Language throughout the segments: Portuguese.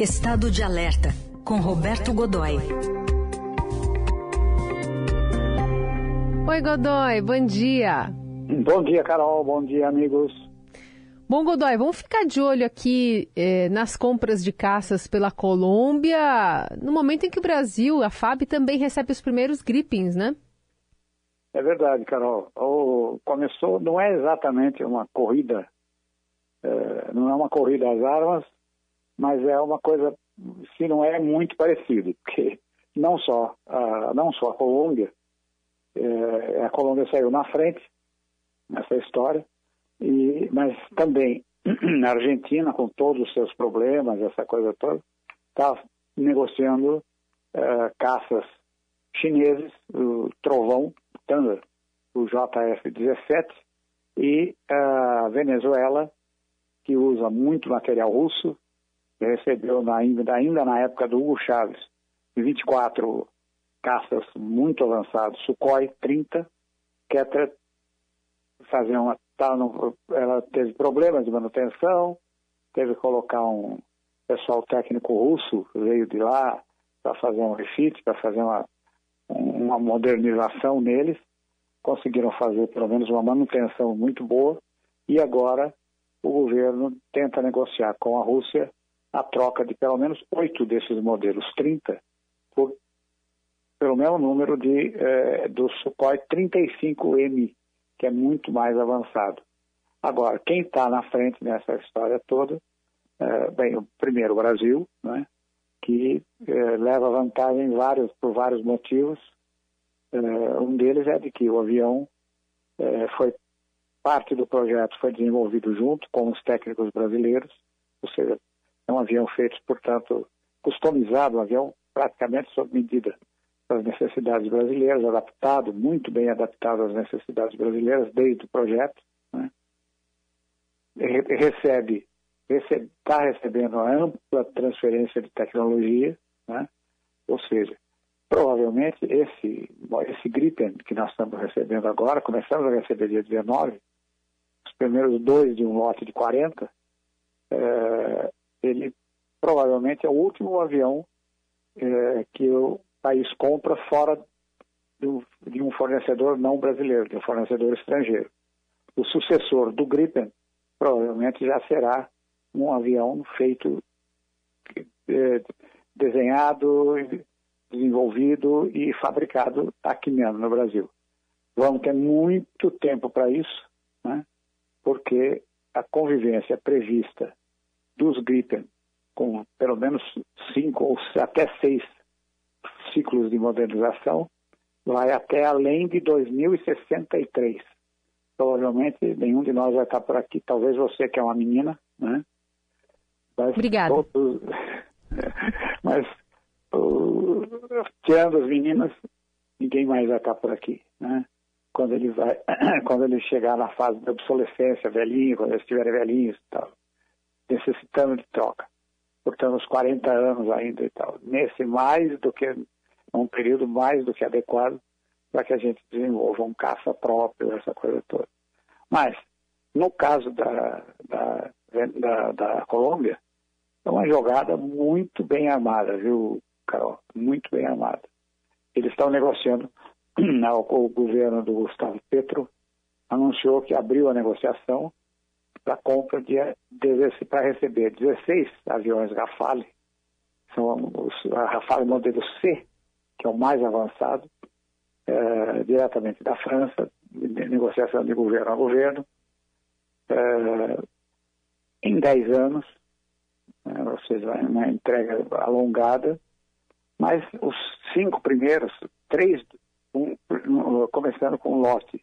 Estado de Alerta, com Roberto Godoy. Oi, Godoy, bom dia. Bom dia, Carol. Bom dia, amigos. Bom, Godoy, vamos ficar de olho aqui eh, nas compras de caças pela Colômbia, no momento em que o Brasil, a FAB, também recebe os primeiros grippings, né? É verdade, Carol. O, começou, não é exatamente uma corrida, é, não é uma corrida às armas, mas é uma coisa, se não é, muito parecido, porque não só a, não só a Colômbia, é, a Colômbia saiu na frente nessa história, e, mas também a Argentina, com todos os seus problemas, essa coisa toda, está negociando é, caças chineses, o Trovão, Thunder, o JF-17, e a Venezuela, que usa muito material russo, recebeu na, ainda na época do Hugo Chaves 24 caças muito avançados, Sukhoi 30, quer fazer uma. Tá no, ela teve problemas de manutenção, teve que colocar um pessoal técnico russo, veio de lá para fazer um refit, para fazer uma, uma modernização neles, conseguiram fazer pelo menos uma manutenção muito boa, e agora o governo tenta negociar com a Rússia a troca de pelo menos oito desses modelos, 30, por pelo mesmo número de, eh, do Sukhoi 35M, que é muito mais avançado. Agora, quem está na frente nessa história toda, eh, bem, o primeiro o Brasil, né, que eh, leva vantagem vários, por vários motivos. um deles é de que o avião foi parte do projeto foi desenvolvido junto com os técnicos brasileiros, ou seja, é um avião feito, portanto, customizado, um avião praticamente sob medida para as necessidades brasileiras, adaptado, muito bem adaptado às necessidades brasileiras desde o projeto. Né? Recebe, está recebendo uma ampla transferência de tecnologia, né? ou seja, provavelmente esse, esse Gripen que nós estamos recebendo agora, começamos a receber dia 19, os primeiros dois de um lote de 40, é, ele provavelmente é o último avião é, que o país compra fora do, de um fornecedor não brasileiro, de um fornecedor estrangeiro. O sucessor do Gripen provavelmente já será um avião feito, é, desenhado, desenvolvido e fabricado aqui mesmo no Brasil. Vamos ter muito tempo para isso, né? porque a convivência prevista dos Gripen com pelo menos cinco ou até seis ciclos de modernização, vai até além de 2063. Provavelmente nenhum de nós vai estar por aqui, talvez você que é uma menina, né? Mas Obrigada. Todos... Mas uh, tirando as meninas, ninguém mais vai estar por aqui, né? Quando ele vai, quando ele chegar na fase de obsolescência, velhinho, quando eles estiverem velhinhos e tal, necessitando de troca portanto, uns 40 anos ainda e tal. Nesse mais do que, um período mais do que adequado para que a gente desenvolva um caça próprio, essa coisa toda. Mas, no caso da, da, da, da Colômbia, é uma jogada muito bem armada, viu, Carol? Muito bem armada. Eles estão negociando, o governo do Gustavo Petro anunciou que abriu a negociação para compra de, de para receber 16 aviões Rafale, são os, a Rafale modelo C, que é o mais avançado, é, diretamente da França, negociação de governo a governo, é, em 10 anos, é, ou seja, uma entrega alongada, mas os cinco primeiros, três, um, começando com um lote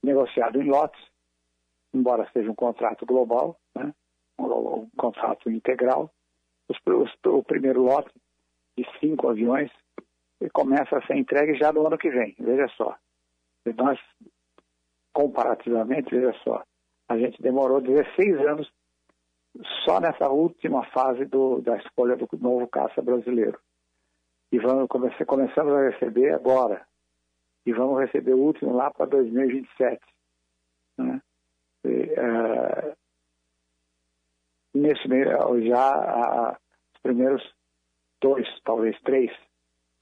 negociado em lotes, embora seja um contrato global, né, um, um contrato integral, os, os, o primeiro lote de cinco aviões começa a ser entregue já no ano que vem. Veja só. E nós, comparativamente, veja só, a gente demorou 16 anos só nessa última fase do, da escolha do novo caça brasileiro. E vamos começar, começamos a receber agora. E vamos receber o último lá para 2027. Né? Uh, nesse já a, primeiros dois, talvez três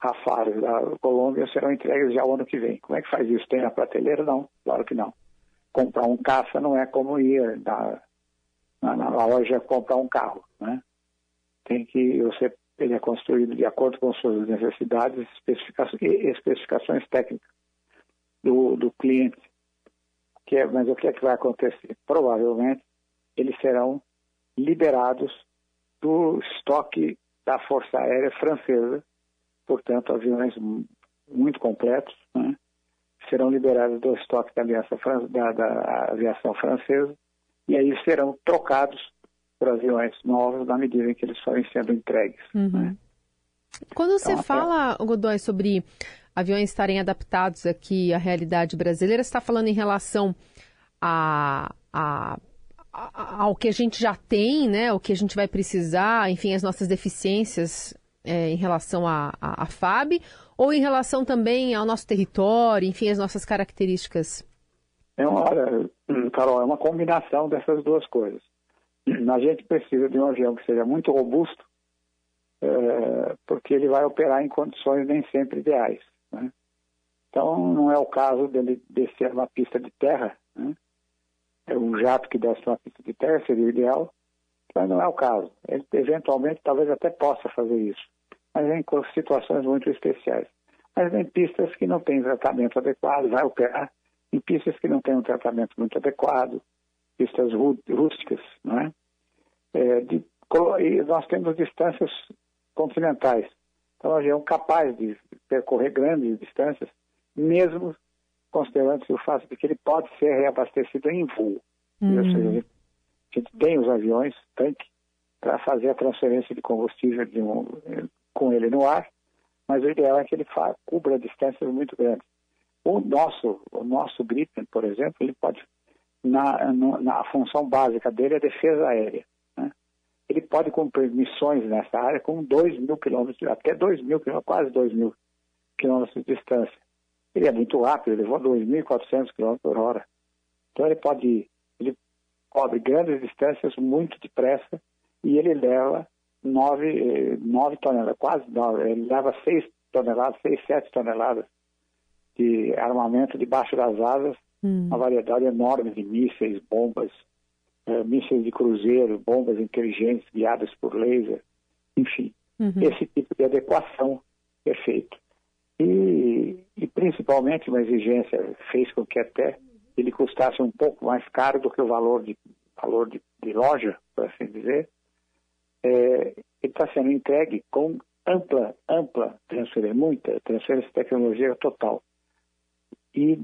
Rafales da Colômbia serão entregues já o ano que vem. Como é que faz isso? Tem na prateleira? Não, claro que não. Comprar um caça não é como ir na, na, na loja comprar um carro, né? Tem que você ele é construído de acordo com suas necessidades especificações, e especificações técnicas do, do cliente. Que é, mas o que é que vai acontecer? Provavelmente eles serão liberados do estoque da Força Aérea Francesa, portanto, aviões muito completos, né? serão liberados do estoque da, da, da aviação francesa e aí serão trocados por aviões novos na medida em que eles forem sendo entregues. Uhum. Né? Quando você então, fala, até... Godoy, sobre aviões estarem adaptados aqui à realidade brasileira, você está falando em relação a, a, a, ao que a gente já tem, né, o que a gente vai precisar, enfim, as nossas deficiências é, em relação à a, a, FAB, ou em relação também ao nosso território, enfim, as nossas características? É uma, Carol, é uma combinação dessas duas coisas. A gente precisa de um avião que seja muito robusto, é, porque ele vai operar em condições nem sempre ideais. Então, não é o caso dele descer uma pista de terra. Né? É um jato que desce uma pista de terra seria ideal, mas não é o caso. Ele, eventualmente, talvez até possa fazer isso, mas em situações muito especiais. Mas em pistas que não têm tratamento adequado, vai operar em pistas que não têm um tratamento muito adequado, pistas rústicas, não é? é de, e nós temos distâncias continentais. Então, o avião capaz de percorrer grandes distâncias, mesmo considerando o fato de que ele pode ser reabastecido em voo. Uhum. Ou seja, a gente tem os aviões, tanque, para fazer a transferência de combustível de um, com ele no ar, mas o ideal é que ele cubra distâncias muito grandes. O nosso, o nosso Gripen, por exemplo, ele pode, na, na função básica dele é defesa aérea. Né? Ele pode cumprir missões nessa área com 2 mil quilômetros, até 2 mil quilômetros, quase 2 mil quilômetros de distância. Ele é muito rápido, ele voa 2.400 km por hora. Então ele pode, ele cobre grandes distâncias muito depressa e ele leva 9, 9 toneladas, quase 9, ele leva 6 toneladas, 6, 7 toneladas de armamento debaixo das asas, hum. uma variedade enorme de mísseis, bombas, é, mísseis de cruzeiro, bombas inteligentes guiadas por laser, enfim, uhum. esse tipo de adequação é feito. E, e, principalmente uma exigência fez com que até ele custasse um pouco mais caro do que o valor de, valor de, de loja, por assim dizer. É, ele está sendo entregue com ampla, ampla transferência, muita transferência de tecnologia total e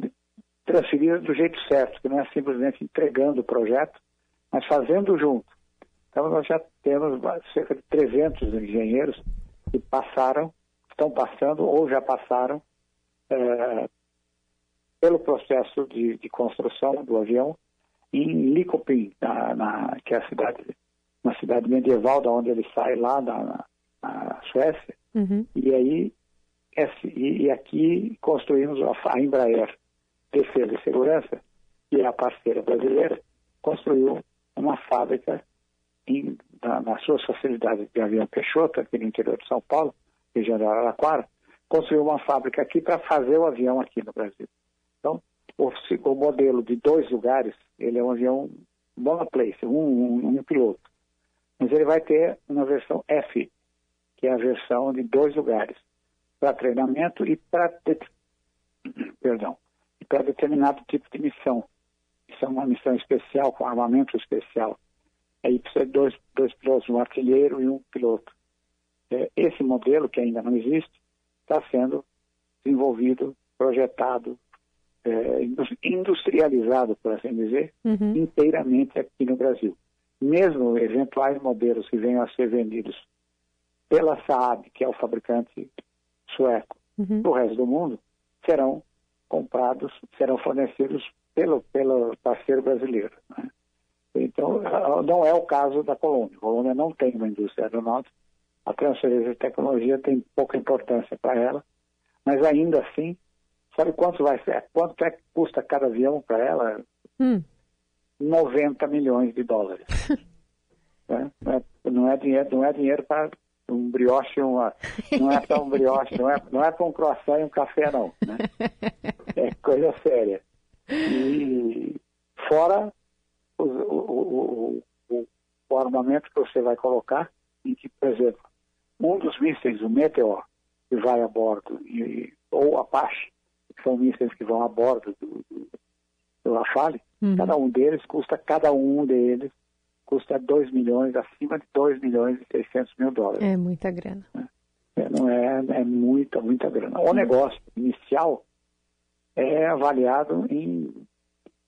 transferida do jeito certo, que não é simplesmente entregando o projeto, mas fazendo junto. Então, nós já temos cerca de 300 engenheiros que passaram, estão passando ou já passaram é, pelo processo de, de, construção do avião em Likopin, na, na, que é a cidade, uma cidade medieval da onde ele sai lá na, na Suécia. Uhum. E aí e aqui construímos a Embraer Defesa e Segurança, que é a parceira brasileira, construiu uma fábrica em, na, nas suas facilidades de avião Peixoto, aqui no interior de São Paulo, região de Araraquara, construiu uma fábrica aqui para fazer o avião aqui no Brasil. Então, o, o, modelo de dois lugares, ele é um avião monoplace, um, um, um piloto. Mas ele vai ter uma versão F, que é a versão de dois lugares para treinamento e para e para determinado tipo de missão. Isso é uma missão especial com armamento especial. Aí precisa de dois, dois pilotos, um artilheiro e um piloto. É, esse modelo que ainda não existe está sendo desenvolvido, projetado, é, industrializado, por assim dizer, uhum. inteiramente aqui no Brasil. Mesmo eventuais modelos que venham a ser vendidos pela Saab, que é o fabricante sueco uhum. do resto do mundo serão comprados, serão fornecidos pelo, pelo parceiro brasileiro. Né? Então, não é o caso da Colômbia. A Colômbia não tem uma indústria aeronáutica, a transferência de tecnologia tem pouca importância para ela, mas ainda assim, sabe quanto vai ser? Quanto é que custa cada avião para ela? Hum. 90 milhões de dólares. né? Não é dinheiro, não é dinheiro para um brioche, uma, não é só um brioche, não é, não é para um croissant e um café, não. Né? É coisa séria. E fora o, o, o, o, armamento que você vai colocar, em que, por exemplo, um dos mísseis, o Meteor, que vai a bordo, e, ou Apache, que são mísseis que vão a bordo do, do, do Rafale, uhum. cada um deles custa, cada um deles custa 2 milhões, acima de 2 milhões e 600 mil dólares. É muita grana. É, não é, é muita, muita grana. O negócio inicial é avaliado em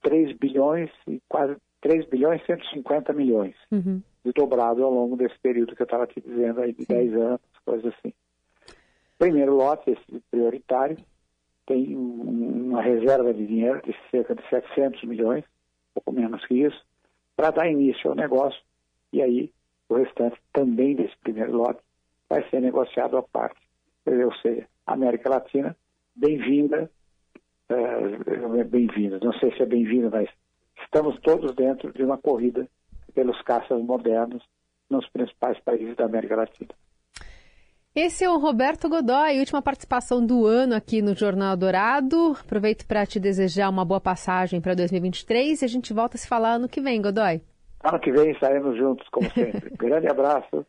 3 bilhões e quase 3 bilhões e 150 milhões. Uhum. Dobrado ao longo desse período que eu estava te dizendo aí, de Sim. 10 anos, coisas assim. Primeiro lote, esse prioritário, tem uma reserva de dinheiro de cerca de 700 milhões, pouco menos que isso, para dar início ao negócio. E aí, o restante também desse primeiro lote vai ser negociado à parte. Ou seja, América Latina, bem-vinda, é, bem-vinda, não sei se é bem-vinda, mas estamos todos dentro de uma corrida pelos caças modernos nos principais países da América Latina. Esse é o Roberto Godoy, última participação do ano aqui no Jornal Dourado. Aproveito para te desejar uma boa passagem para 2023 e a gente volta a se falar ano que vem, Godoy. Ano que vem estaremos juntos, como sempre. Grande abraço